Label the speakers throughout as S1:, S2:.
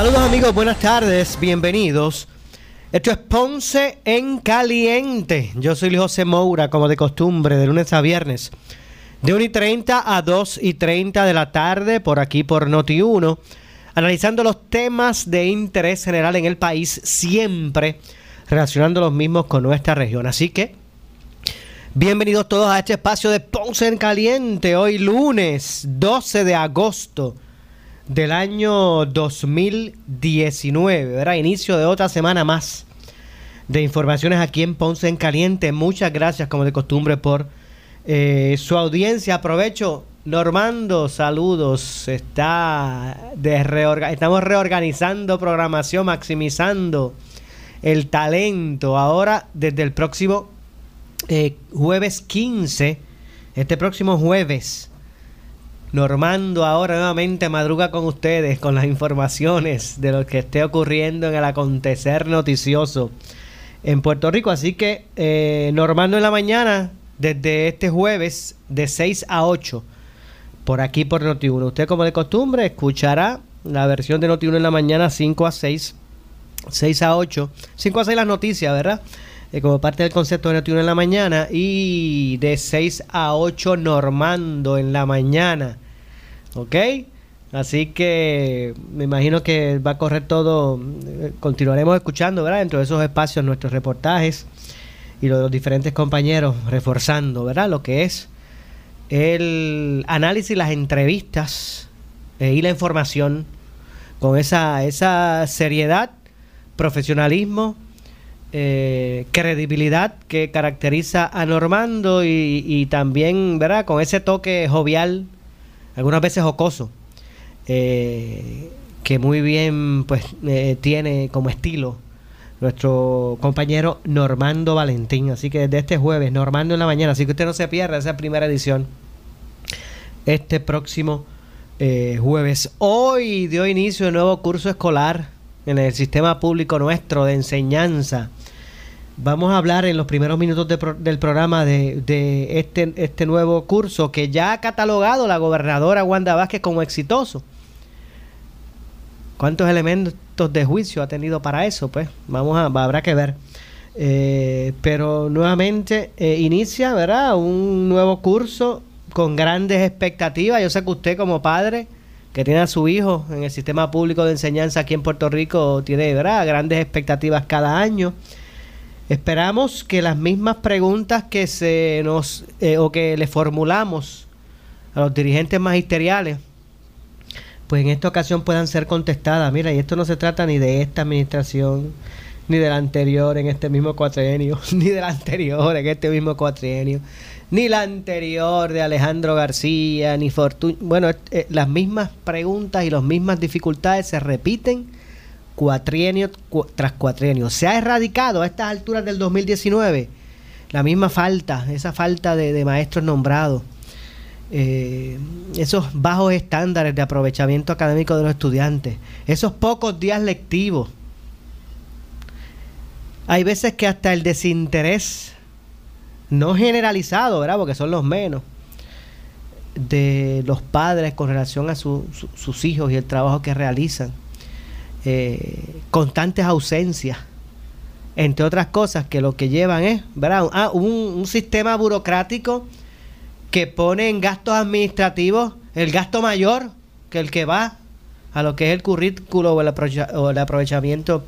S1: Saludos amigos, buenas tardes, bienvenidos. Esto es Ponce en Caliente. Yo soy José Moura, como de costumbre, de lunes a viernes, de 1 y 30 a 2 y 30 de la tarde, por aquí por Noti1, analizando los temas de interés general en el país, siempre relacionando los mismos con nuestra región. Así que, bienvenidos todos a este espacio de Ponce en Caliente, hoy lunes 12 de agosto del año 2019, ¿verdad? Inicio de otra semana más de informaciones aquí en Ponce en Caliente. Muchas gracias, como de costumbre, por eh, su audiencia. Aprovecho, Normando, saludos. Está de estamos reorganizando programación, maximizando el talento. Ahora, desde el próximo eh, jueves 15, este próximo jueves Normando ahora nuevamente madruga con ustedes con las informaciones de lo que esté ocurriendo en el acontecer noticioso en Puerto Rico. Así que eh, Normando en la mañana, desde este jueves de 6 a 8, por aquí por Noti1. Usted como de costumbre escuchará la versión de Noti1 en la mañana 5 a 6, 6 a 8, 5 a 6 las noticias, ¿verdad? Eh, como parte del concepto de Noti1 en la mañana y de 6 a 8 normando en la mañana. ¿Ok? Así que me imagino que va a correr todo, eh, continuaremos escuchando, ¿verdad? Dentro de esos espacios nuestros reportajes y los diferentes compañeros reforzando, ¿verdad? Lo que es el análisis, las entrevistas eh, y la información con esa, esa seriedad, profesionalismo eh, credibilidad que caracteriza a Normando y, también, ¿verdad? Con ese toque jovial, algunas veces jocoso, eh, que muy bien pues eh, tiene como estilo nuestro compañero Normando Valentín. Así que desde este jueves, Normando en la mañana, así que usted no se pierda esa primera edición este próximo jueves. Hoy dio inicio el nuevo curso escolar en el sistema público nuestro de enseñanza Vamos a hablar en los primeros minutos del programa de, este, este nuevo curso que ya ha catalogado la gobernadora Wanda Vázquez como exitoso. ¿Cuántos elementos de juicio ha tenido para eso? Pues vamos a, habrá que ver. Eh, pero nuevamente eh, inicia, ¿verdad? Un nuevo curso con grandes expectativas. Yo sé que usted como padre que tiene a su hijo en el sistema público de enseñanza aquí en Puerto Rico tiene, ¿verdad? Grandes expectativas cada año. Esperamos que las mismas preguntas que se nos eh, o que le formulamos a los dirigentes magisteriales, pues en esta ocasión puedan ser contestadas. Mira, y esto no se trata ni de esta administración, ni de la anterior en este mismo cuatrienio, ni de la anterior en este mismo cuatrienio, ni la anterior de Alejandro García, ni Fortuna. Bueno, eh, las mismas preguntas y las mismas dificultades se repiten cuatrienio tras cuatrienio. Se ha erradicado a estas alturas del 2019 la misma falta, esa falta de, maestros nombrados, eh, esos bajos estándares de aprovechamiento académico de los estudiantes, esos pocos días lectivos. Hay veces que hasta el desinterés, no generalizado, ¿verdad? Porque son los menos, de los padres con relación a sus hijos y el trabajo que realizan eh, constantes ausencias, entre otras cosas que lo que llevan es ¿verdad? Ah, un, sistema burocrático que pone en gastos administrativos el gasto mayor que el que va a lo que es el currículo o el, aprovechamiento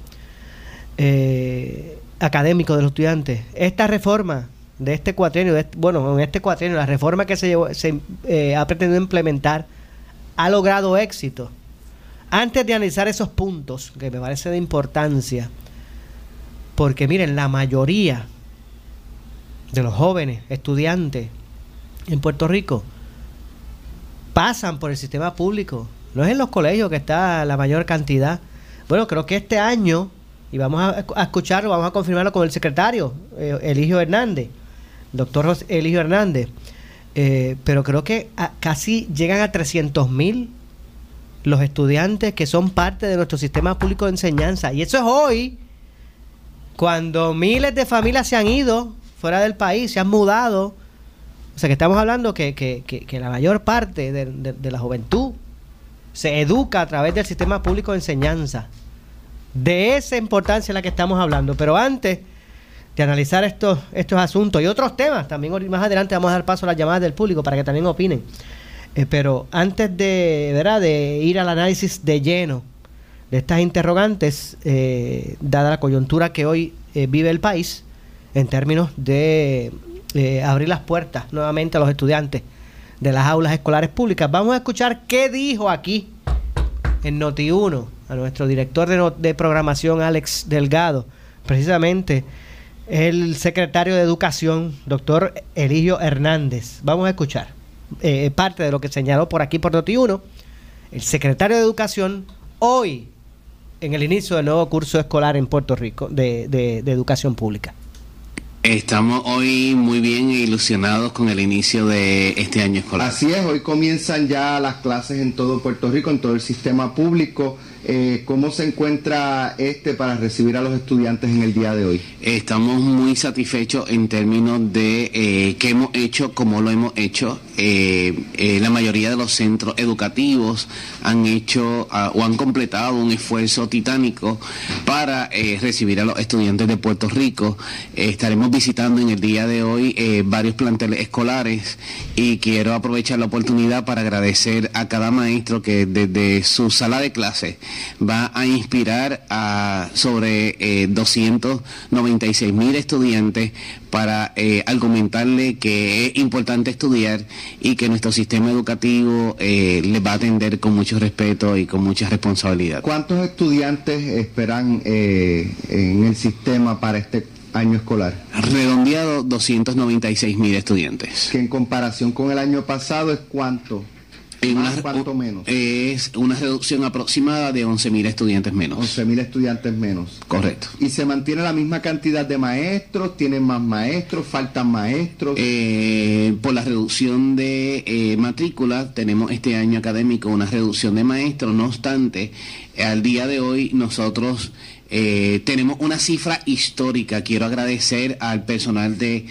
S1: eh, académico de los estudiantes. Esta reforma de este cuatrienio, bueno, en este cuatrienio, la reforma que se, se eh, ha pretendido implementar ha logrado éxito antes de analizar esos puntos, que me parece de importancia, porque miren, la mayoría de los jóvenes estudiantes en Puerto Rico pasan por el sistema público. No es en los colegios que está la mayor cantidad. Bueno, creo que este año, y vamos a, escucharlo, vamos a confirmarlo con el secretario, eh, Eligio Hernández, doctor Eligio Hernández, eh, pero creo que casi llegan a 300 mil los estudiantes que son parte de nuestro sistema público de enseñanza. Y eso es hoy, cuando miles de familias se han ido fuera del país, se han mudado. O sea que estamos hablando que, que, que, la mayor parte de, la juventud se educa a través del sistema público de enseñanza. De esa importancia es la que estamos hablando. Pero antes de analizar estos, estos asuntos y otros temas, también más adelante vamos a dar paso a las llamadas del público para que también opinen. Eh, pero antes de, ¿verdad? de ir al análisis de lleno de estas interrogantes, eh, dada la coyuntura que hoy eh, vive el país, en términos de abrir las puertas nuevamente a los estudiantes de las aulas escolares públicas. Vamos a escuchar qué dijo aquí en Noti1 a nuestro director de, de programación, Alex Delgado, precisamente el secretario de Educación, doctor Eligio Hernández. Vamos a escuchar eh, parte de lo que señaló por aquí por Noti1 el secretario de Educación hoy en el inicio del nuevo curso escolar en Puerto Rico de, de, de educación pública.
S2: Estamos hoy muy bien ilusionados con el inicio de este año escolar.
S3: Así es, hoy comienzan ya las clases en todo Puerto Rico, en todo el sistema público. Eh, ¿Cómo se encuentra este para recibir a los estudiantes en el día de hoy?
S2: Estamos muy satisfechos en términos de eh, qué hemos hecho, cómo lo hemos hecho. Eh, la mayoría de los centros educativos han hecho ah, o han completado un esfuerzo titánico para recibir a los estudiantes de Puerto Rico. estaremos visitando en el día de hoy varios planteles escolares y quiero aprovechar la oportunidad para agradecer a cada maestro que desde su sala de clase va a inspirar a sobre 296 eh, mil estudiantes para eh, argumentarle que es importante estudiar y que nuestro sistema educativo eh, les va a atender con mucho respeto y con mucha responsabilidad.
S3: ¿Cuántos estudiantes esperan en el sistema para este año escolar?
S2: Redondeado 296 mil estudiantes.
S3: Que en comparación con el año pasado es cuánto?
S2: ¿Cuánto menos? Es una reducción aproximada de 11.000 estudiantes menos.
S3: 11.000 estudiantes menos.
S2: Correcto.
S3: ¿Y se mantiene la misma cantidad de maestros? ¿Tienen más maestros? ¿Faltan maestros?
S2: Eh, por la reducción de eh, matrícula, tenemos este año académico una reducción de maestros. No obstante, al día de hoy nosotros... Eh, tenemos una cifra histórica. Quiero agradecer al personal de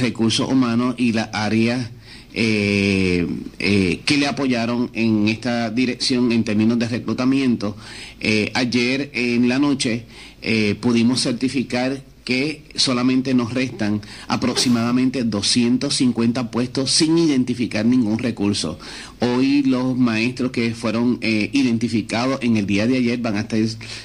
S2: recursos humanos y la área eh, eh, que le apoyaron en esta dirección en términos de reclutamiento. Eh, ayer en la noche pudimos certificar que solamente nos restan aproximadamente 250 puestos sin identificar ningún recurso. Hoy los maestros que fueron eh, identificados en el día de ayer van a estar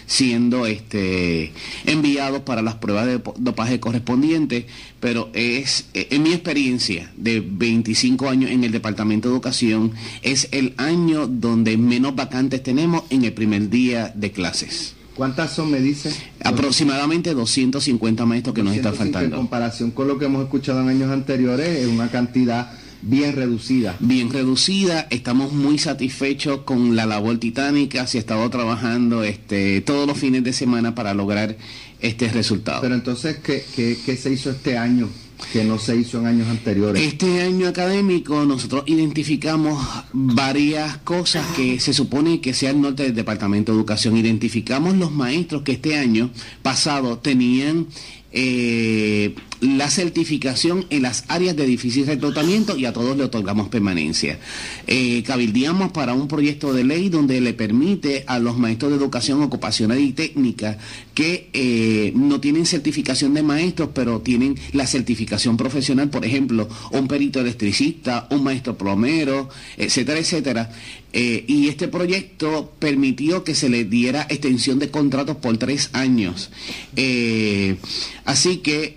S2: siendo este, enviados para las pruebas de dopaje correspondientes, pero es, eh, en mi experiencia de 25 años en el Departamento de Educación, es el año donde menos vacantes tenemos en el primer día de clases.
S3: ¿Cuántas son, me dice?
S2: Aproximadamente 250 maestros que nos están faltando.
S3: En comparación con lo que hemos escuchado en años anteriores, es una cantidad bien reducida.
S2: Bien reducida, estamos muy satisfechos con la labor titánica, se ha estado trabajando este, todos los fines de semana para lograr este resultado.
S3: Pero entonces, ¿qué, qué, qué se hizo este año? Que no se hizo en años anteriores.
S2: Este año académico nosotros identificamos varias cosas que se supone que sea el norte del Departamento de Educación. Identificamos los maestros que este año pasado tenían eh, la certificación en las áreas de difícil reclutamiento y a todos le otorgamos permanencia. Eh, cabildeamos para un proyecto de ley donde le permite a los maestros de educación ocupacional y técnica que eh, no tienen certificación de maestros, pero tienen la certificación profesional, por ejemplo, un perito electricista, un maestro plomero, etcétera, etcétera. Eh, y este proyecto permitió que se le diera extensión de contratos por tres años. así que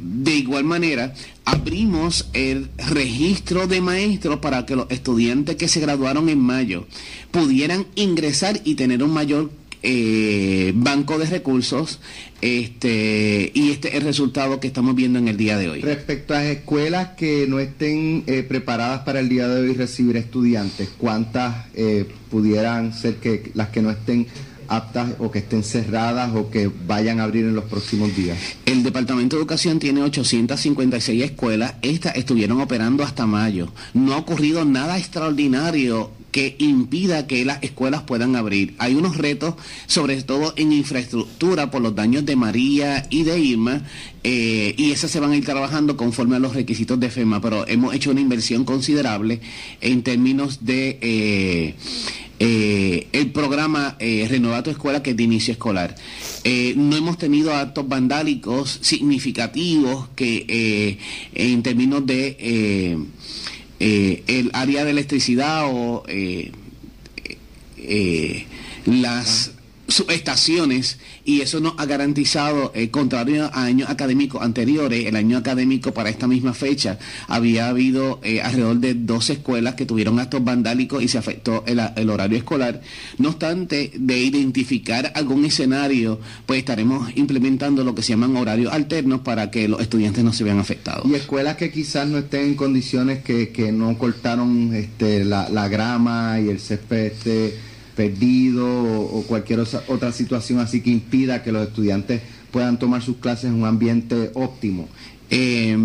S2: de igual manera, abrimos el registro de maestros para que los estudiantes que se graduaron en mayo pudieran ingresar y tener un mayor eh, banco de recursos este y este es el resultado que estamos viendo en el día de hoy.
S3: Respecto a escuelas que no estén eh, preparadas para el día de hoy recibir estudiantes, ¿cuántas eh, pudieran ser que las que no estén aptas o que estén cerradas o que vayan a abrir en los próximos días?
S2: El Departamento de Educación tiene 856 escuelas, estas estuvieron operando hasta mayo. No ha ocurrido nada extraordinario que impida que las escuelas puedan abrir. Hay unos retos, sobre todo en infraestructura, por los daños de María y de Irma, eh, y esas se van a ir trabajando conforme a los requisitos de FEMA, pero hemos hecho una inversión considerable en términos de... Eh, eh, el programa eh, tu Escuela, que es de inicio escolar. No hemos tenido actos vandálicos significativos que en términos de el área de electricidad o las subestaciones y eso nos ha garantizado, eh, contrario a años académicos anteriores, el año académico para esta misma fecha había habido eh, alrededor de dos escuelas que tuvieron actos vandálicos y se afectó el, horario escolar. No obstante, de identificar algún escenario, pues estaremos implementando lo que se llaman horarios alternos para que los estudiantes no se vean afectados.
S3: Y escuelas que quizás no estén en condiciones que, que no cortaron este, la, la grama y el césped este, perdido o, cualquier otra situación así que impida que los estudiantes puedan tomar sus clases en un ambiente óptimo.
S2: Eh,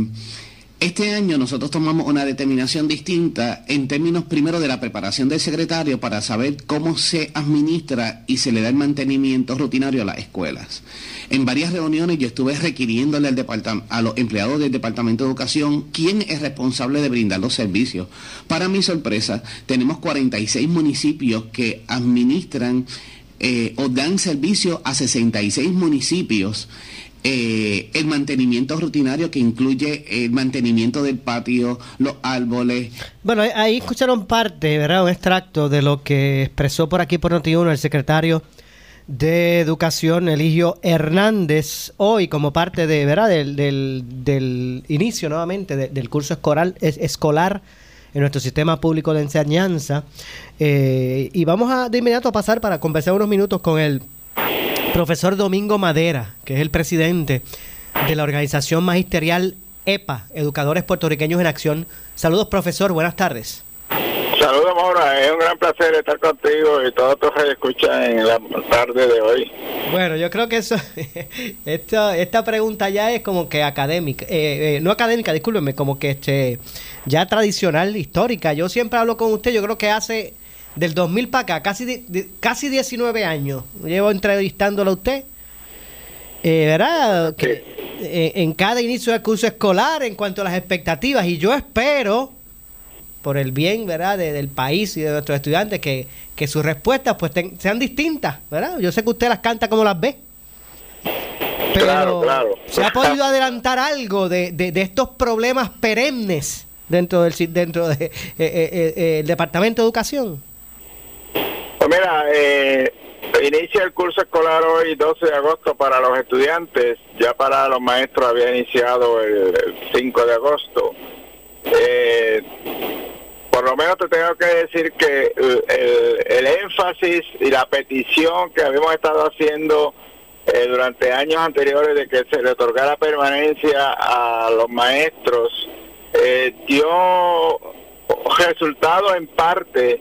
S2: este año nosotros tomamos una determinación distinta en términos primero de la preparación del secretario para saber cómo se administra y se le da el mantenimiento rutinario a las escuelas. En varias reuniones yo estuve requiriéndole al a los empleados del Departamento de Educación quién es responsable de brindar los servicios. Para mi sorpresa, tenemos 46 municipios que administran eh, o dan servicio a 66 municipios eh, el mantenimiento rutinario que incluye el mantenimiento del patio, los árboles.
S1: Bueno, ahí escucharon parte, ¿verdad? Un extracto de lo que expresó por aquí por Noti1 el secretario de Educación, Eligio Hernández, hoy como parte de, ¿verdad? Del, del, inicio nuevamente del curso escolar, escolar en nuestro sistema público de enseñanza. Eh, y vamos a de inmediato a pasar para conversar unos minutos con el profesor Domingo Madera, que es el presidente de la organización magisterial EPA, Educadores Puertorriqueños en Acción. Saludos, profesor, buenas tardes.
S4: Saludos, Maura. Es un gran placer estar contigo y todos los que escuchan en la tarde de hoy.
S1: Bueno, yo creo que eso, esta, esta pregunta ya es como que académica, eh, eh, no académica, discúlpeme, como que este, ya tradicional, histórica. Yo siempre hablo con usted, yo creo que hace del 2000 para acá, casi, casi 19 años, llevo entrevistándolo a usted. Eh, ¿Verdad? Que, eh, en cada inicio del curso escolar, en cuanto a las expectativas, y yo espero, por el bien, ¿verdad?, del país y de nuestros estudiantes, que, que sus respuestas pues sean distintas, ¿verdad? Yo sé que usted las canta como las ve. Pero claro, claro. ¿se ha podido adelantar algo de, de, estos problemas perennes dentro del dentro de, eh, eh, el Departamento de Educación?
S4: Mira, eh, inicia el curso escolar hoy 12 de agosto para los estudiantes, ya para los maestros había iniciado el, 5 de agosto. Eh, por lo menos te tengo que decir que el, énfasis y la petición que habíamos estado haciendo eh, durante años anteriores de que se le otorgara permanencia a los maestros eh, dio resultado en parte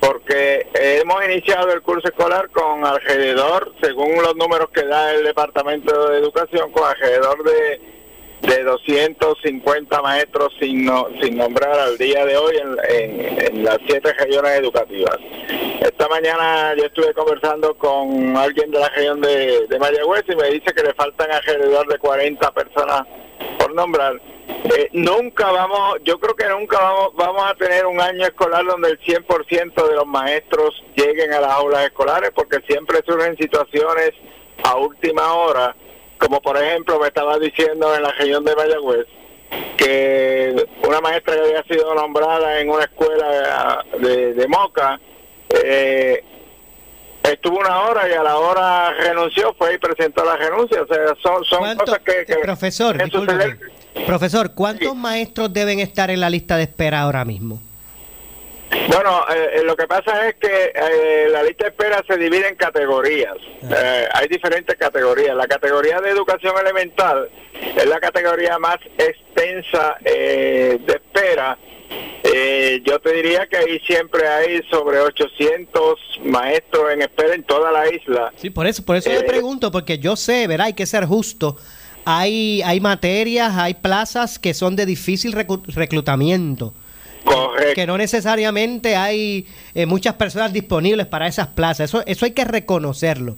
S4: porque hemos iniciado el curso escolar con alrededor, según los números que da el Departamento de Educación, con alrededor de, de 250 maestros sin, sin nombrar al día de hoy en, las siete regiones educativas. Esta mañana yo estuve conversando con alguien de la región de, de Mayagüez y me dice que le faltan alrededor de 40 personas por nombrar eh, nunca vamos, yo creo que nunca vamos, vamos a tener un año escolar donde el 100% de los maestros lleguen a las aulas escolares porque siempre surgen situaciones a última hora, como por ejemplo me estaba diciendo en la región de Mayagüez, que una maestra que había sido nombrada en una escuela de, Moca, eh, estuvo una hora y a la hora renunció, fue y presentó la renuncia. O sea, son, son cosas que,
S1: profesor, profesor, ¿cuántos maestros deben estar en la lista de espera ahora mismo?
S4: Bueno, eh, lo que pasa es que eh, la lista de espera se divide en categorías. Ah. Eh, hay diferentes categorías. La categoría de educación elemental es la categoría más extensa de espera eh, yo te diría que ahí siempre hay sobre 800 maestros en espera en toda la isla.
S1: Sí, por eso, por eso le eh, pregunto, porque yo sé, verá, hay que ser justo. Hay, hay materias, hay plazas que son de difícil reclutamiento. Que no necesariamente hay eh, muchas personas disponibles para esas plazas. Eso, eso hay que reconocerlo.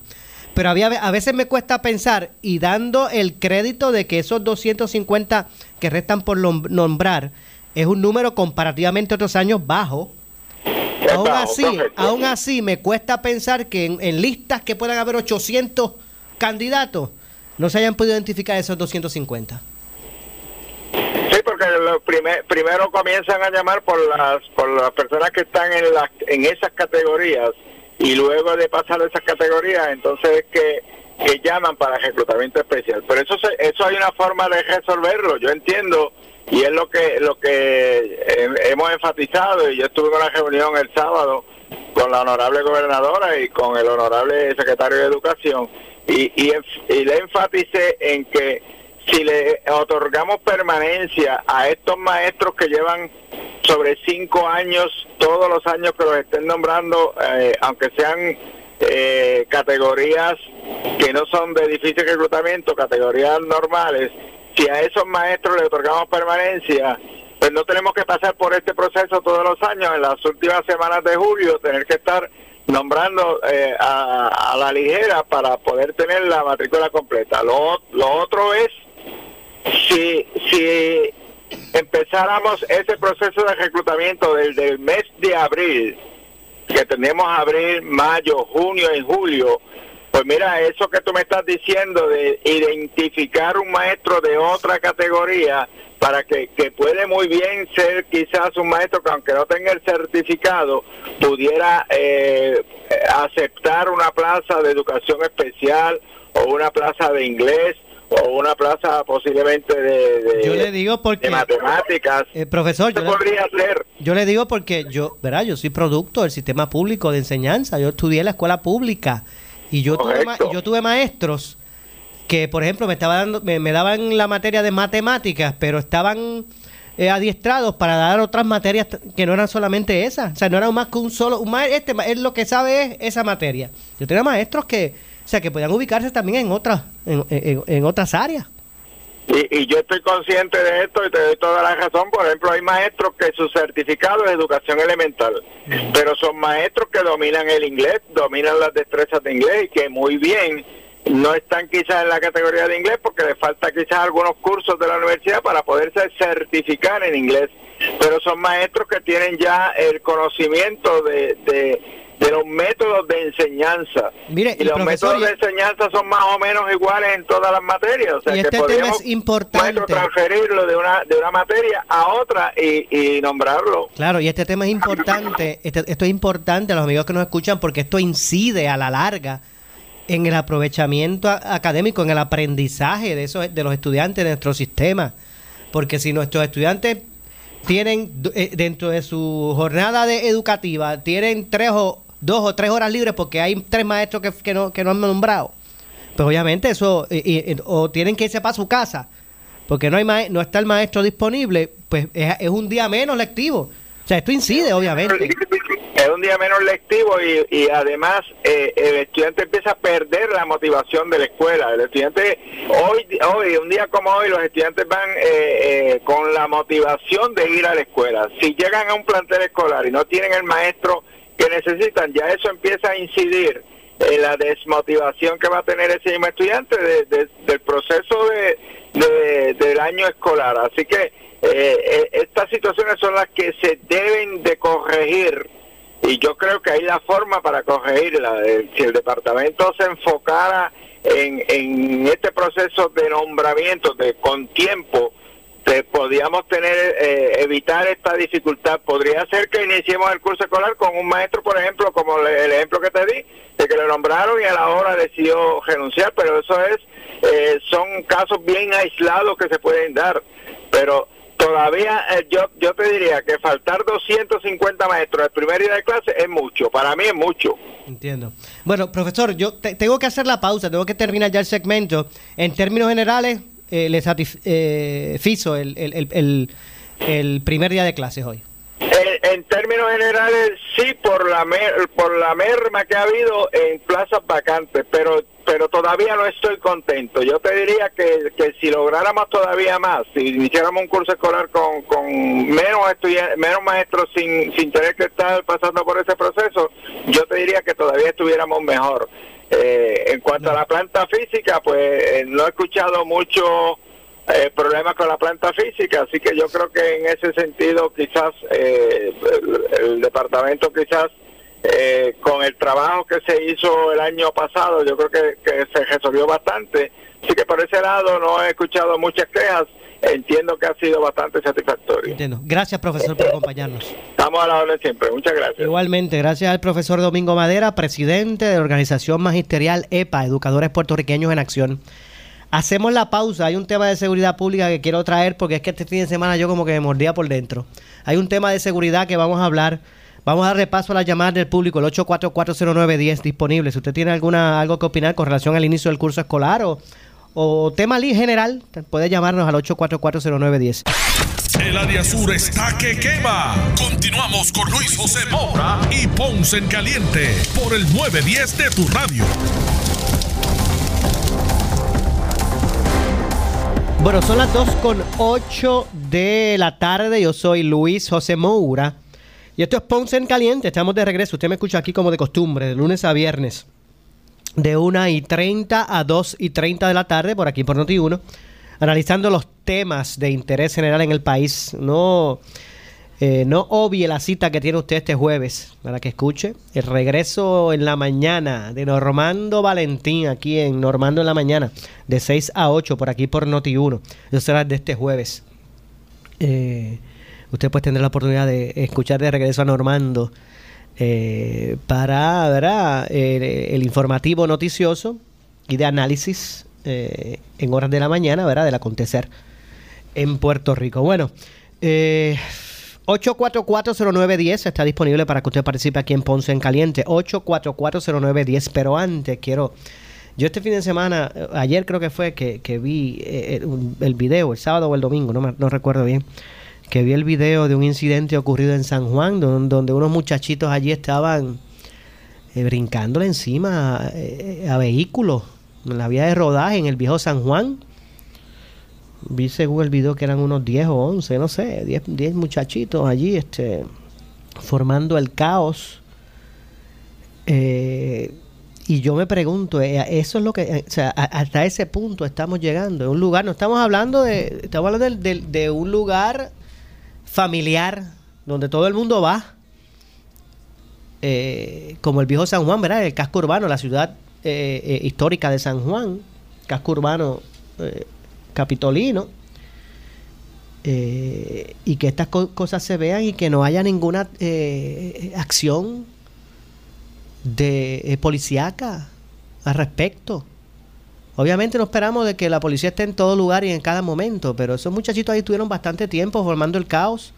S1: Pero había, a veces me cuesta pensar, y dando el crédito de que esos 250 que restan por nombrar es un número comparativamente a otros años bajo, aún así, aún así me cuesta pensar que en, listas que puedan haber 800 candidatos no se hayan podido identificar esos 250.
S4: Sí, porque primero comienzan a llamar por las por las personas que están en las en esas categorías y luego de pasar esas categorías, entonces es que, que llaman para reclutamiento especial. Pero eso eso hay una forma de resolverlo. Yo entiendo y es lo que lo que hemos enfatizado y yo estuve en una reunión el sábado con la honorable gobernadora y con el honorable secretario de educación y, y, y le enfaticé en que si le otorgamos permanencia a estos maestros que llevan sobre cinco años, todos los años que los estén nombrando, eh, aunque sean eh, categorías que no son de difícil reclutamiento, categorías normales, si a esos maestros le otorgamos permanencia, pues no tenemos que pasar por este proceso todos los años, en las últimas semanas de julio, tener que estar nombrando eh, a, la ligera para poder tener la matrícula completa. Lo, lo otro es, si, si empezáramos ese proceso de reclutamiento desde el mes de abril, que tenemos abril, mayo, junio y julio, pues mira, eso que tú me estás diciendo de identificar un maestro de otra categoría para que, que puede muy bien ser quizás un maestro que aunque no tenga el certificado pudiera eh, aceptar una plaza de educación especial o una plaza de inglés o una plaza posiblemente de,
S1: yo le digo porque,
S4: matemáticas.
S1: Eh, profesor, yo
S4: podría
S1: le, yo le digo porque yo, verá, yo soy producto del sistema público de enseñanza, yo estudié en la escuela pública y yo tuve, yo tuve maestros que, por ejemplo, me, estaba dando, me, daban la materia de matemáticas, pero estaban eh, adiestrados para dar otras materias que no eran solamente esas. O sea, no era más que un solo... Un este es lo que sabe es esa materia. Yo tenía maestros que, sea, que podían ubicarse también en otras, en, otras áreas.
S4: Y, y, yo estoy consciente de esto y te doy toda la razón. Por ejemplo, hay maestros que su certificado es educación elemental, pero son maestros que dominan el inglés, dominan las destrezas de inglés y que muy bien no están quizás en la categoría de inglés porque les falta quizás algunos cursos de la universidad para poderse certificar en inglés, pero son maestros que tienen ya el conocimiento de, de de los métodos de enseñanza.
S1: Mire,
S4: y los métodos de enseñanza son más o menos iguales en todas las materias. O sea,
S1: y este tema es importante.
S4: transferirlo de una, de una materia a otra y, nombrarlo.
S1: Claro, y este tema es importante. Este, esto es importante a los amigos que nos escuchan porque esto incide a la larga en el aprovechamiento académico, en el aprendizaje de, esos, de los estudiantes de nuestro sistema. Porque si nuestros estudiantes tienen eh, dentro de su jornada de educativa, tienen tres o dos o tres horas libres porque hay tres maestros que, que, no, que no han nombrado. Pues obviamente eso, o tienen que irse para su casa porque no, hay no está el maestro disponible, pues es, un día menos lectivo. O sea, esto incide, obviamente.
S4: Es un día menos lectivo y, además eh, el estudiante empieza a perder la motivación de la escuela. El estudiante, hoy, hoy un día como hoy, los estudiantes van eh, eh, con la motivación de ir a la escuela. Si llegan a un plantel escolar y no tienen el maestro que necesitan, ya eso empieza a incidir en la desmotivación que va a tener ese mismo estudiante del proceso de, del año escolar. Así que eh, eh, estas situaciones son las que se deben de corregir y yo creo que hay la forma para corregirla. Si el departamento se enfocara en, en este proceso de nombramiento de con tiempo, podríamos tener, eh, evitar esta dificultad. Podría ser que iniciemos el curso escolar con un maestro, por ejemplo, como el ejemplo que te di, de que le nombraron y a la hora decidió renunciar, pero eso es, eh, son casos bien aislados que se pueden dar. Pero todavía eh, yo yo te diría que faltar 250 maestros el primer día de clase es mucho, para mí es mucho.
S1: Entiendo. Bueno, profesor, yo tengo que hacer la pausa, tengo que terminar ya el segmento. En términos generales, eh, le satisfizo eh, el, el, el, primer día de clases hoy?
S4: En, términos generales, sí, por la, por la merma que ha habido en plazas vacantes, pero, pero todavía no estoy contento. Yo te diría que, que si lográramos todavía más, si hiciéramos un curso escolar con, con menos menos maestros sin, sin tener que estar pasando por ese proceso, yo te diría que todavía estuviéramos mejor. Eh, en cuanto a la planta física, pues eh, no he escuchado mucho eh, problemas con la planta física, así que yo creo que en ese sentido quizás eh, el, departamento quizás eh, con el trabajo que se hizo el año pasado, yo creo que, que se resolvió bastante. Así que por ese lado no he escuchado muchas quejas entiendo que ha sido bastante satisfactorio.
S1: Entiendo. Gracias, profesor, por acompañarnos.
S4: Estamos a la orden siempre. Muchas gracias.
S1: Igualmente, gracias al profesor Domingo Madera, presidente de la organización magisterial EPA, Educadores Puertorriqueños en Acción. Hacemos la pausa. Hay un tema de seguridad pública que quiero traer porque es que este fin de semana yo como que me mordía por dentro. Hay un tema de seguridad que vamos a hablar. Vamos a dar repaso a las llamadas del público, el 8440910 disponible. Si usted tiene alguna algo que opinar con relación al inicio del curso escolar o, o tema general, puede llamarnos al 8440910.
S5: El área sur está que quema. Continuamos con Luis José Moura y Ponce en Caliente por el 910 de tu radio.
S1: Bueno, son las 2 con 8 de la tarde. Yo soy Luis José Moura. Y esto es Ponce en Caliente. Estamos de regreso. Usted me escucha aquí como de costumbre, de lunes a viernes. De 1 y 30 a 2 y 30 de la tarde, por aquí por Noti1. Analizando los temas de interés general en el país. No, eh, no obvie la cita que tiene usted este jueves para que escuche el regreso en la mañana de Normando Valentín aquí en Normando en la mañana de 6 a 8 por aquí por Noti1. Eso será de este jueves. Eh, usted pues tendrá la oportunidad de escuchar de regreso a Normando eh, para ¿verdad? Eh, el informativo noticioso y de análisis eh, en horas de la mañana ¿verdad? del acontecer en Puerto Rico. Bueno, eh, 8440910 está disponible para que usted participe aquí en Ponce en Caliente. 8440910, pero antes quiero... Yo este fin de semana, eh, ayer creo que fue que, que vi eh, el, un- el video, el sábado o el domingo, no, me- no recuerdo bien, que vi el video de un incidente ocurrido en San Juan, don- donde, unos muchachitos allí estaban eh, brincándole encima eh, a vehículos en la vía de rodaje en el viejo San Juan. Vi según el video que eran unos 10 o 11, no sé, 10, 10 muchachitos allí este, formando el caos. Eh, y yo me pregunto, eh, eso es lo que, o sea, hasta ese punto estamos llegando. Un lugar, no estamos hablando de, estamos hablando del- del- de, un lugar familiar donde todo el mundo va, eh, como el viejo San Juan, ¿verdad? El casco urbano, la ciudad eh, eh, histórica de San Juan, casco urbano eh, capitolino. eh, y que estas co- cosas se vean y que no haya ninguna eh, acción de policíaca al respecto. Obviamente no esperamos de que la policía esté en todo lugar y en cada momento, pero esos muchachitos ahí estuvieron bastante tiempo formando el caos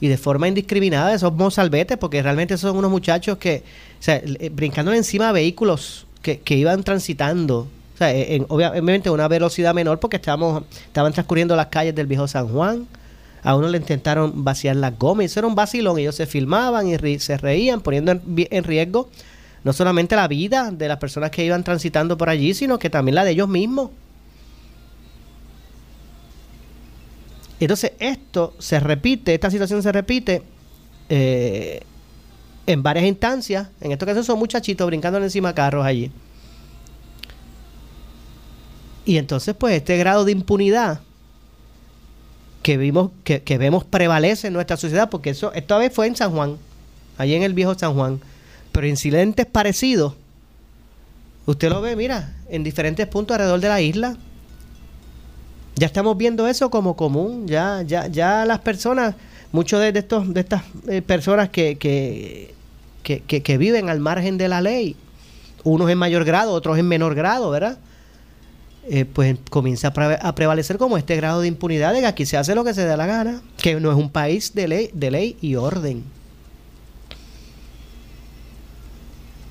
S1: y de forma indiscriminada, esos mozalbetes, porque realmente son unos muchachos que, o sea, brincando encima de vehículos que, iban transitando, o sea, eh, en, obviamente una velocidad menor porque estábamos, estaban transcurriendo las calles del viejo San Juan, a uno le intentaron vaciar las gomas, eso era un vacilón, ellos se filmaban y ri- se reían, poniendo en riesgo no solamente la vida de las personas que iban transitando por allí, sino que también la de ellos mismos. Entonces esto se repite, esta situación se repite eh, en varias instancias. En esta ocasión son muchachitos brincando encima de carros allí. Y entonces pues este grado de impunidad que vimos, que, que vemos prevalece en nuestra sociedad, porque eso esta vez fue en San Juan, allí en el viejo San Juan. Pero incidentes parecidos, usted lo ve, mira, en diferentes puntos alrededor de la isla. Ya estamos viendo eso como común. Ya, ya, ya las personas, muchos de, estos, de estas eh, personas que, que, que, que- viven al margen de la ley, unos en mayor grado, otros en menor grado, ¿verdad? Eh, pues comienza a, a prevalecer como este grado de impunidad de que aquí se hace lo que se da la gana, que no es un país de ley, de ley y orden.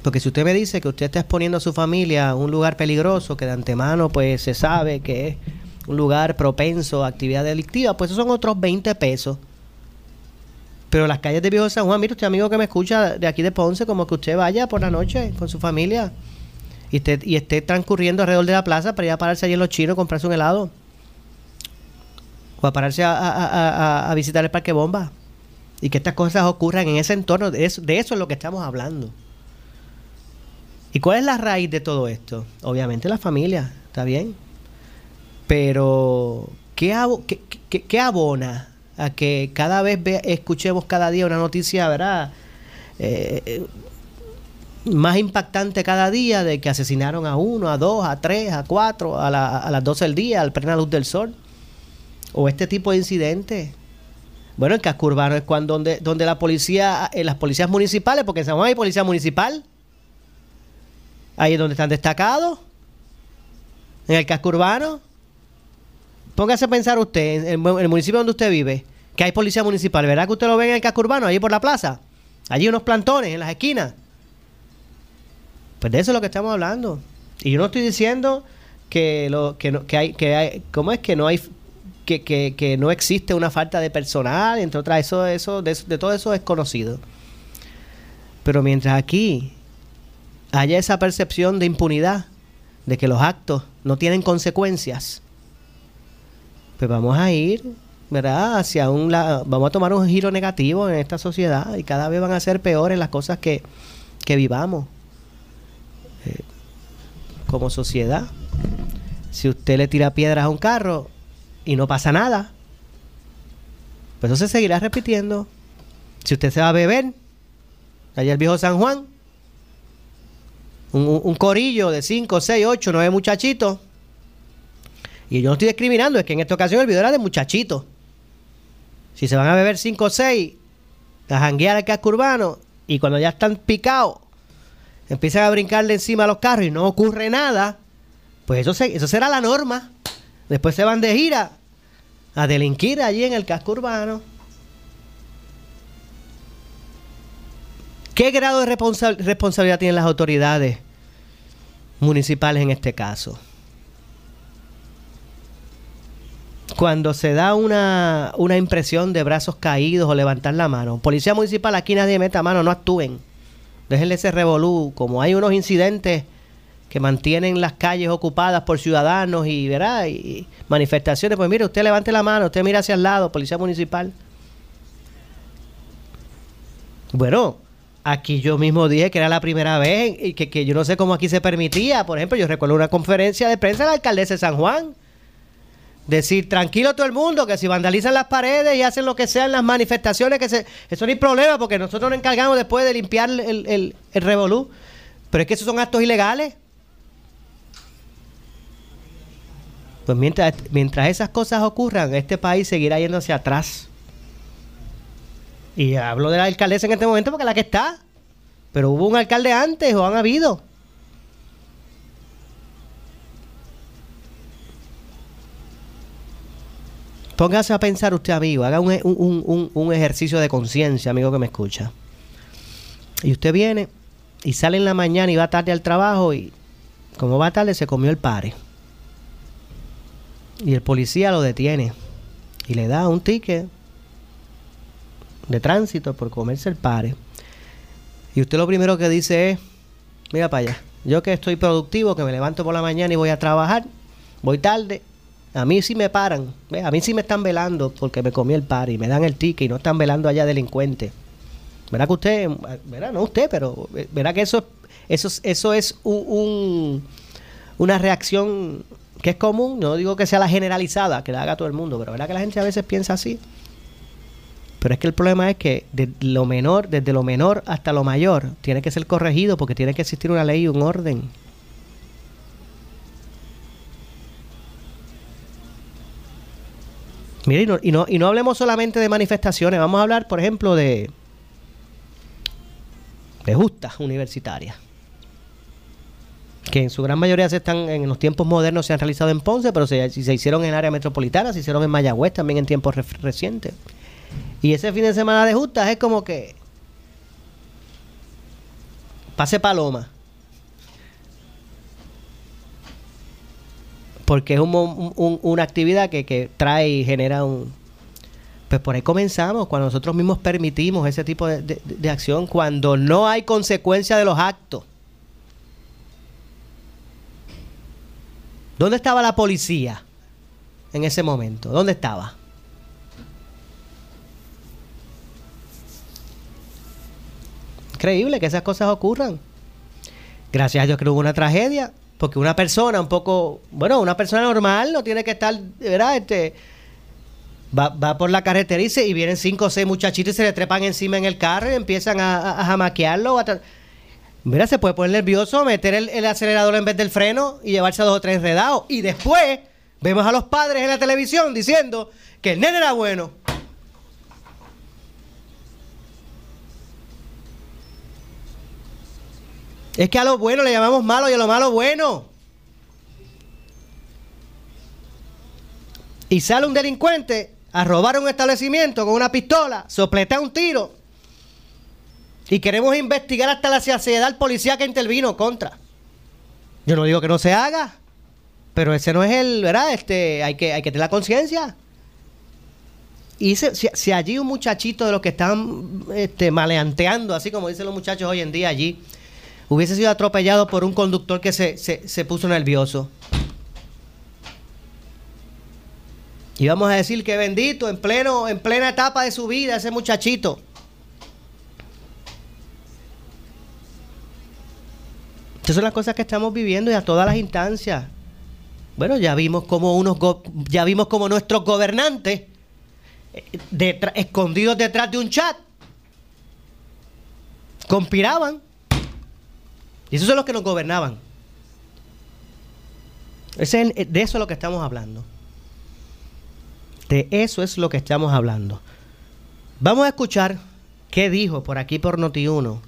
S1: Porque si usted me dice que usted está exponiendo a su familia a un lugar peligroso, que de antemano pues se sabe que es un lugar propenso a actividad delictiva, pues esos son otros 20 pesos. Pero las calles de Viejo San Juan, mire usted amigo que me escucha de aquí de Ponce, como que usted vaya por la noche con su familia y esté, y esté transcurriendo alrededor de la plaza para ir a pararse allí en los chinos, comprarse un helado. O a pararse a, visitar el parque bomba. Y que estas cosas ocurran en ese entorno. Eso, de eso es lo que estamos hablando. ¿Y cuál es la raíz de todo esto? Obviamente la familia, ¿está bien? Pero, ¿qué, abona a que cada vez escuchemos cada día una noticia, ¿verdad? Eh, más impactante cada día de que asesinaron a uno, a dos, a tres, a cuatro, a, las doce del día, al plena luz del sol. O este tipo de incidentes. Bueno, el casco urbano es cuando donde, donde la policía, en las policías municipales, porque en San Juan hay policía municipal. Ahí es donde están destacados. En el casco urbano. Póngase a pensar usted, en, el municipio donde usted vive, que hay policía municipal. ¿Verdad que usted lo ve en el casco urbano, allí por la plaza? Allí unos plantones en las esquinas. Pues de eso es lo que estamos hablando. Y yo no estoy diciendo que no, que hay que hay cómo es que no hay que, que, que, no existe una falta de personal, entre otras eso eso de todo eso es conocido. Pero mientras aquí haya esa percepción de impunidad, de que los actos no tienen consecuencias, pues vamos a ir, ¿verdad? Hacia un lado, vamos a tomar un giro negativo en esta sociedad y cada vez van a ser peores las cosas que, que vivamos como sociedad. Si usted le tira piedras a un carro y no pasa nada, pues eso se seguirá repitiendo. Si usted se va a beber, allá el viejo San Juan, un, corillo de 5, 6, 8, 9 muchachitos. Y yo no estoy discriminando, es que en esta ocasión el video era de muchachitos. Si se van a beber 5 o 6, a janguear al casco urbano, y cuando ya están picados, empiezan a brincarle encima a los carros y no ocurre nada, pues eso, eso será la norma. Después se van de gira a delinquir allí en el casco urbano. ¿Qué grado de responsabilidad tienen las autoridades municipales en este caso? Cuando se da una, una impresión de brazos caídos o levantar la mano, policía municipal, aquí nadie meta mano, no actúen. Déjenle ese revolú. Como hay unos incidentes que mantienen las calles ocupadas por ciudadanos y, ¿verdad? y manifestaciones, pues mire, usted levante la mano, usted mira hacia el lado, policía municipal. Bueno, aquí yo mismo dije que era la primera vez y que, que yo no sé cómo aquí se permitía. Por ejemplo, yo recuerdo una conferencia de prensa de la alcaldesa de San Juan Decir, tranquilo todo el mundo, que si vandalizan las paredes y hacen lo que sea en las manifestaciones, que se, eso no hay problema, porque nosotros nos encargamos después de limpiar el, el, el revolú. Pero es que esos son actos ilegales. Pues mientras, mientras esas cosas ocurran, este país seguirá yendo hacia atrás. Y hablo de la alcaldesa en este momento porque es la que está. Pero hubo un alcalde antes o han habido. Póngase a pensar usted, amigo, haga un, ejercicio de conciencia, amigo que me escucha. Y usted viene y sale en la mañana y va tarde al trabajo y como va tarde se comió el pare. Y el policía lo detiene y le da un ticket de tránsito por comerse el pare. Y usted lo primero que dice es, mira para allá, yo que estoy productivo, que me levanto por la mañana y voy a trabajar, voy tarde, a mí sí me paran, a mí sí me están velando porque me comí el par y me dan el ticket y no están velando allá delincuentes. Verá que usted, verá, no usted, pero eh, verá que eso, eso, eso es un, una reacción que es común, no digo que sea la generalizada, que la haga todo el mundo, pero verá que la gente a veces piensa así. Pero es que el problema es que de lo menor, desde lo menor hasta lo mayor, tiene que ser corregido porque tiene que existir una ley y un orden. Mire, y no, y no, hablemos solamente de manifestaciones, vamos a hablar, por ejemplo, de, de justas universitarias. Que en su gran mayoría se están, en los tiempos modernos se han realizado en Ponce, pero se, se hicieron en área metropolitana, se hicieron en Mayagüez también en tiempos recientes. Y ese fin de semana de justas es como que pase paloma. porque es una actividad que, trae y genera un... Pues por ahí comenzamos, cuando nosotros mismos permitimos ese tipo de, acción, cuando no hay consecuencia de los actos. ¿Dónde estaba la policía en ese momento? ¿Dónde estaba? Increíble que esas cosas ocurran. Gracias a Dios que no hubo una tragedia, porque una persona un poco, bueno, una persona normal no tiene que estar, ¿verdad? Este, va, va por la carretera y, se, y vienen cinco o seis muchachitos y se le trepan encima en el carro y empiezan a, a, a jamaquearlo. Mira, se puede poner nervioso, meter el, el acelerador en vez del freno y llevarse a dos o tres enredados. Y después vemos a los padres en la televisión diciendo que el nene era bueno. Es que a lo bueno le llamamos malo y a lo malo bueno. Y sale un delincuente a robar un establecimiento con una pistola, sopletea un tiro. Y queremos investigar hasta la saciedad policía que intervino contra. Yo no digo que no se haga, pero ese no es el, ¿verdad? Este, hay que, hay que tener la conciencia. Y si allí un muchachito de los que están este, maleanteando, así como dicen los muchachos hoy en día allí, hubiese sido atropellado por un conductor que se, se, se puso nervioso. Y vamos a decir que bendito, en pleno, en plena etapa de su vida, ese muchachito. Estas son las cosas que estamos viviendo y a todas las instancias. Bueno, ya vimos como unos ya vimos como nuestros gobernantes eh, escondidos detrás de un chat conspiraban. Y esos son los que nos gobernaban. Ese es el- de eso es lo que estamos hablando. De eso es lo que estamos hablando. Vamos a escuchar qué dijo por aquí por Noti1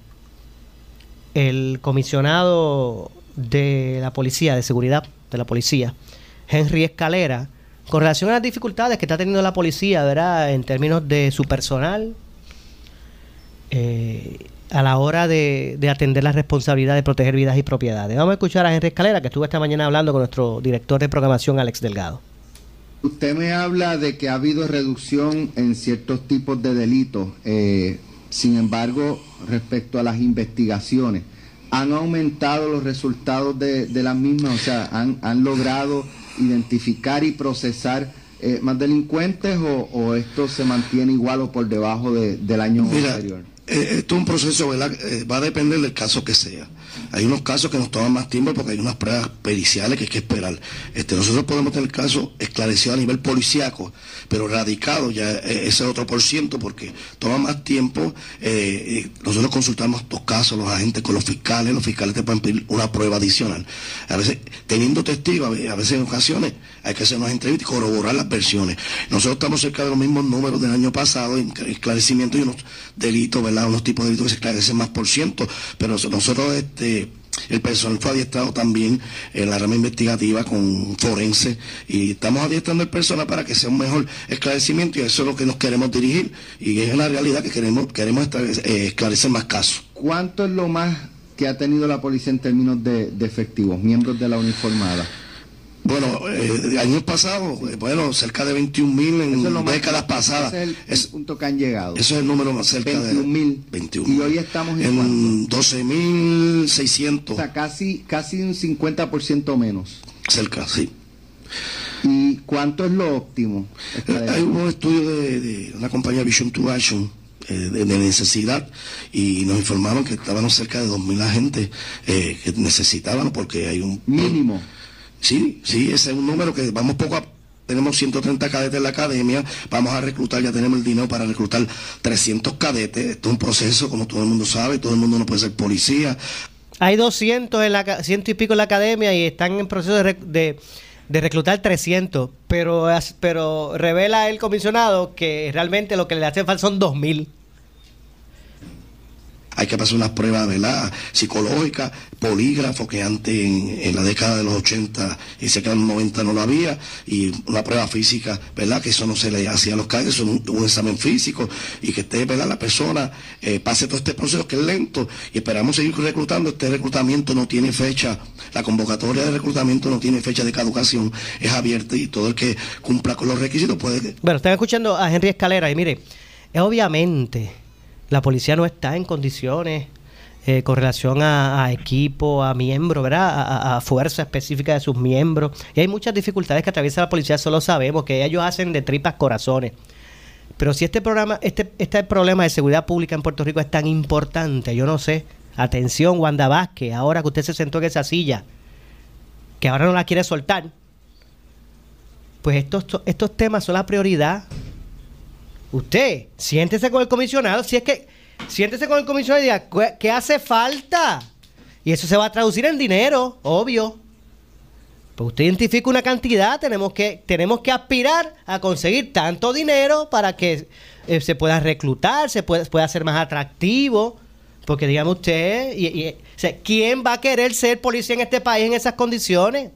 S1: el comisionado de la policía, de seguridad de la policía, Henry Escalera, con relación a las dificultades que está teniendo la policía, ¿verdad? En términos de su personal, eh, a la hora de, de atender la responsabilidad de proteger vidas y propiedades. Vamos a escuchar a Henry Escalera, que estuvo esta mañana hablando con nuestro director de programación, Alex Delgado.
S3: Usted me habla de que ha habido reducción en ciertos tipos de delitos. eh, sin embargo, respecto a las investigaciones, ¿han aumentado los resultados de, de las mismas? O sea, ¿han, han logrado identificar y procesar eh, más delincuentes o, o esto se mantiene igual o por debajo de- del año
S6: Mira,
S3: anterior?
S6: Eh, esto es un proceso, ¿verdad? Eh, va a depender del caso que sea. Hay unos casos que nos toman más tiempo porque hay unas pruebas periciales que hay que esperar. Este, nosotros podemos tener casos esclarecidos a nivel policiaco, pero radicados ya eh, ese otro por ciento porque toma más tiempo. eh, nosotros consultamos estos casos, los agentes con los fiscales, los fiscales te pueden pedir una prueba adicional. A veces, teniendo testigos, a ve- a veces en ocasiones hay que hacer unas entrevistas y corroborar las versiones. Nosotros estamos cerca de los mismos números del año pasado en esclarecimiento y unos delitos, ¿verdad? Unos tipos de delitos que se esclarecen más por ciento, pero nos- nosotros, este, el personal fue adiestrado también en la rama investigativa con forense y estamos adiestrando el personal para que sea un mejor esclarecimiento y eso es lo que nos queremos dirigir y es una realidad que queremos, queremos eh, esclarecer más casos.
S3: ¿Cuánto es lo más que ha tenido la policía en términos de efectivos, miembros de la uniformada?
S6: Bueno, eh, años pasados, eh, bueno, cerca de 21 mil en
S3: es más-
S6: décadas pasadas.
S3: Ese es el,
S6: Es-
S3: punto que han llegado.
S6: Eso es el número más cerca
S3: 21.000.
S6: de 21.
S3: Y hoy estamos en
S6: en
S3: cuánto?
S6: 12.600
S3: O sea, casi, casi un 50% menos.
S6: cerca, sí.
S3: ¿Y cuánto es lo óptimo?
S6: Eh, Hay un estudio de, de una compañía Vision to Action eh, de, de necesidad y nos informaron que estábamos cerca de 2.000 agentes eh, que necesitaban porque hay un...
S3: Mínimo.
S6: Sí, sí, ese es un número que vamos poco a... Tenemos 130 cadetes en la academia, vamos a reclutar, ya tenemos el dinero para reclutar 300 cadetes. Esto es un proceso, como todo el mundo sabe, todo el mundo no puede ser policía.
S1: Hay 200 en la, ciento y pico en la academia y están en proceso de, de, de reclutar 300, pero, pero revela el comisionado que realmente lo que le hace falta son 2000.
S6: Hay que pasar unas pruebas ¿verdad? psicológicas, polígrafo, que antes en, la década de los 80 y que en los 90 no lo había, y una prueba física, ¿verdad? Que eso no se le hacía a los es un, un examen físico, y que esté, ¿verdad? La persona eh, pase todo este proceso que es lento, y esperamos seguir reclutando. Este reclutamiento no tiene fecha, la convocatoria de reclutamiento no tiene fecha de caducación, es abierta y todo el que cumpla con los requisitos puede
S1: Bueno, están escuchando a Henry Escalera y mire, obviamente la policía no está en condiciones eh, con relación a, equipo, a miembro, ¿verdad? A, fuerza específica de sus miembros. Y hay muchas dificultades que atraviesa la policía, solo sabemos que ellos hacen de tripas corazones. Pero si este programa, este, este problema de seguridad pública en Puerto Rico es tan importante, yo no sé. Atención, Wanda Vázquez, ahora que usted se sentó en esa silla, que ahora no la quiere soltar, pues estos, estos temas son la prioridad. Usted, siéntese con el comisionado, si es que siéntese con el comisionado y diga, ¿qué hace falta? Y eso se va a traducir en dinero, obvio. Pues usted identifica una cantidad, tenemos que, tenemos que aspirar a conseguir tanto dinero para que eh, se pueda reclutar, se pueda, pueda ser más atractivo. Porque dígame usted, y, ¿quién va a querer ser policía en este país en esas condiciones?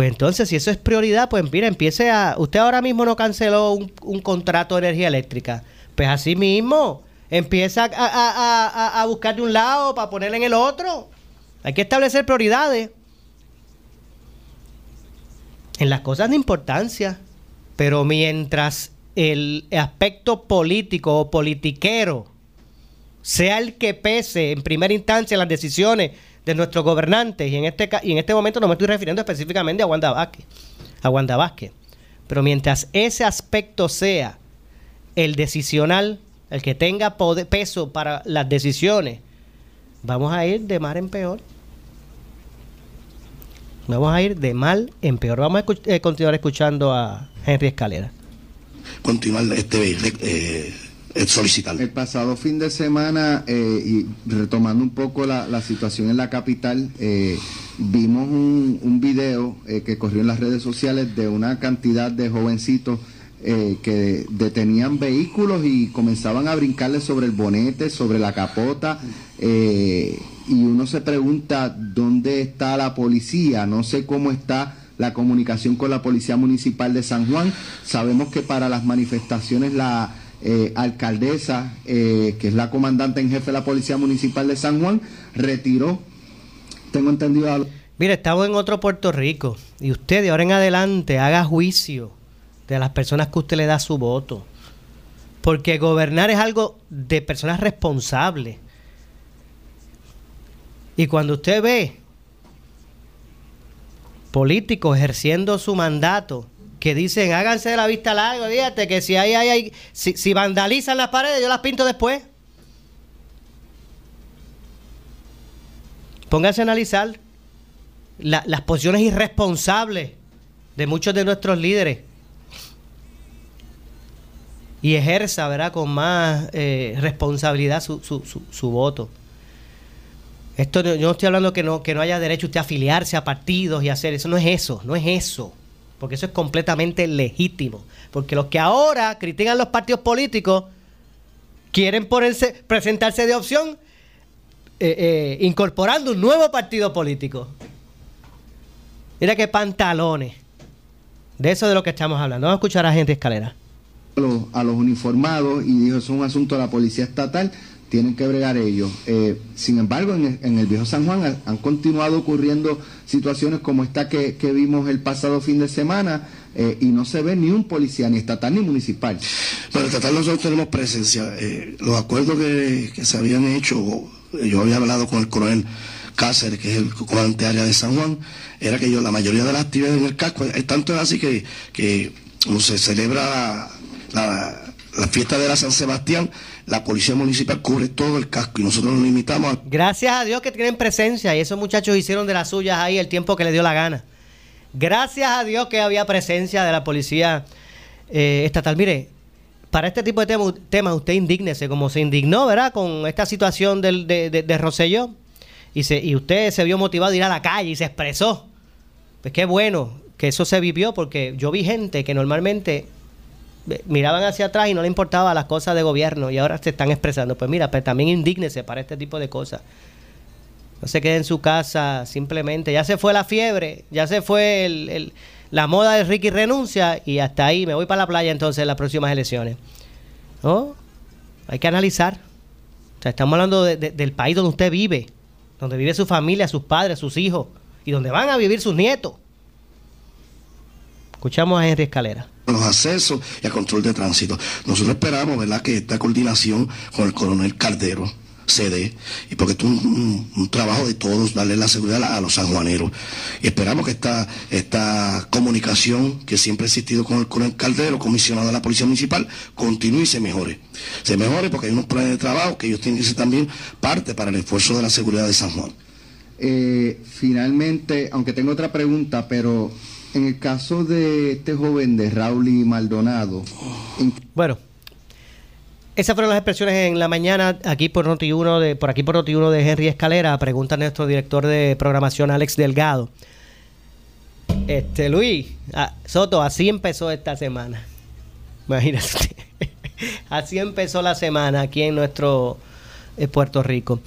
S1: Pues entonces, si eso es prioridad, pues mira, empiece a... Usted ahora mismo no canceló un, contrato de energía eléctrica. Pues así mismo, empieza a, a, buscar de un lado para ponerle en el otro. Hay que establecer prioridades en las cosas de importancia. Pero mientras el aspecto político o politiquero sea el que pese en primera instancia las decisiones de nuestros gobernantes, y en este, y en este momento no me estoy refiriendo específicamente a Wanda Vázquez, a Wanda Vázquez, pero mientras ese aspecto sea el decisional, el que tenga peso para las decisiones, vamos a ir de mal en peor. Vamos a ir de mal en peor. Vamos a eh, continuar escuchando a Henry Escalera.
S6: Continuar este eh, el
S3: pasado fin de semana, eh, y retomando un poco la, situación en la capital, eh, vimos un, video eh, que corrió en las redes sociales de una cantidad de jovencitos que detenían vehículos y comenzaban a brincarle sobre el bonete, sobre la capota, y uno se pregunta dónde está la policía, no sé cómo está la comunicación con la Policía Municipal de San Juan. Sabemos que para las manifestaciones la eh, alcaldesa, eh, que es la comandante en jefe de la Policía Municipal de San Juan, retiró, tengo entendido...
S1: Mire, estamos en otro Puerto Rico y usted de ahora en adelante haga juicio de las personas que usted le da su voto. Porque gobernar es algo de personas responsables. Y cuando usted ve políticos ejerciendo su mandato que dicen háganse de la vista larga, fíjate que si hay, hay, si, vandalizan las paredes, yo las pinto después. Pónganse a analizar las posiciones irresponsables de muchos de nuestros líderes y ejerza, ¿verdad?, con más eh, responsabilidad su, su, su, voto. Esto yo no estoy hablando que no, que no haya derecho usted a afiliarse a partidos y hacer eso, no es eso, no es eso porque eso es completamente legítimo. Porque los que ahora critican los partidos políticos quieren ponerse, presentarse de opción eh, eh, incorporando un nuevo partido político. Mira qué pantalones. De eso de lo que estamos hablando. Vamos a escuchar a gente escalera.
S3: A los, a los uniformados y dijo, es un asunto de la policía estatal tienen que bregar ellos. Eh, sin embargo, en el, viejo San Juan han, continuado ocurriendo situaciones como esta que, vimos el pasado fin de semana eh, y no se ve ni un policía, ni estatal ni municipal.
S6: Bueno, estatal nosotros tenemos presencia. Eh, los acuerdos que, se habían hecho, yo había hablado con el coronel Cáceres, que es el comandante área de San Juan, era que yo, la mayoría de las actividades en el casco, es tanto así que, que se celebra la, la fiesta de la San Sebastián, la policía municipal cubre todo el casco y nosotros nos limitamos a...
S1: Gracias a Dios que tienen presencia y esos muchachos hicieron de las suyas ahí el tiempo que les dio la gana. Gracias a Dios que había presencia de la policía eh, estatal. Mire, para este tipo de temas usted indígnese como se indignó, ¿verdad? Con esta situación del, de, de, Rosselló y, se, y usted se vio motivado a ir a la calle y se expresó. Pues qué bueno que eso se vivió porque yo vi gente que normalmente miraban hacia atrás y no le importaba las cosas de gobierno y ahora se están expresando. Pues mira, pero también indígnese para este tipo de cosas. No se quede en su casa simplemente. Ya se fue la fiebre, ya se fue el, la moda de Ricky renuncia y hasta ahí me voy para la playa entonces en las próximas elecciones. ¿No? Hay que analizar. O sea, estamos hablando del país donde usted vive, donde vive su familia, sus padres, sus hijos y donde van a vivir sus nietos. Escuchamos a Henry Escalera
S6: los accesos y a control de tránsito. Nosotros esperamos, ¿verdad?, que esta coordinación con el coronel Caldero se dé, y porque es un, trabajo de todos, darle la seguridad a, los sanjuaneros. Y esperamos que esta, esta comunicación que siempre ha existido con el coronel Caldero, comisionado de la Policía Municipal, continúe y se mejore. Se mejore porque hay unos planes de trabajo que ellos tienen que ser también parte para el esfuerzo de la seguridad de San Juan.
S3: Eh, finalmente, aunque tengo otra pregunta, pero en el caso de este joven de Raúl y Maldonado.
S1: Bueno, esas fueron las expresiones en la mañana aquí por Noti1 de por aquí por Noti1 de Henry Escalera, pregunta nuestro director de programación Alex Delgado. Este Luis ah, Soto, así empezó esta semana. Imagínate. así empezó la semana aquí en nuestro eh, Puerto Rico.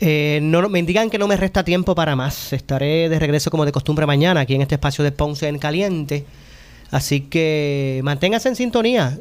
S1: Eh, no, me indican que no me resta tiempo para más. Estaré de regreso como de costumbre mañana aquí en este espacio de Ponce en Caliente. Así que manténgase en sintonía.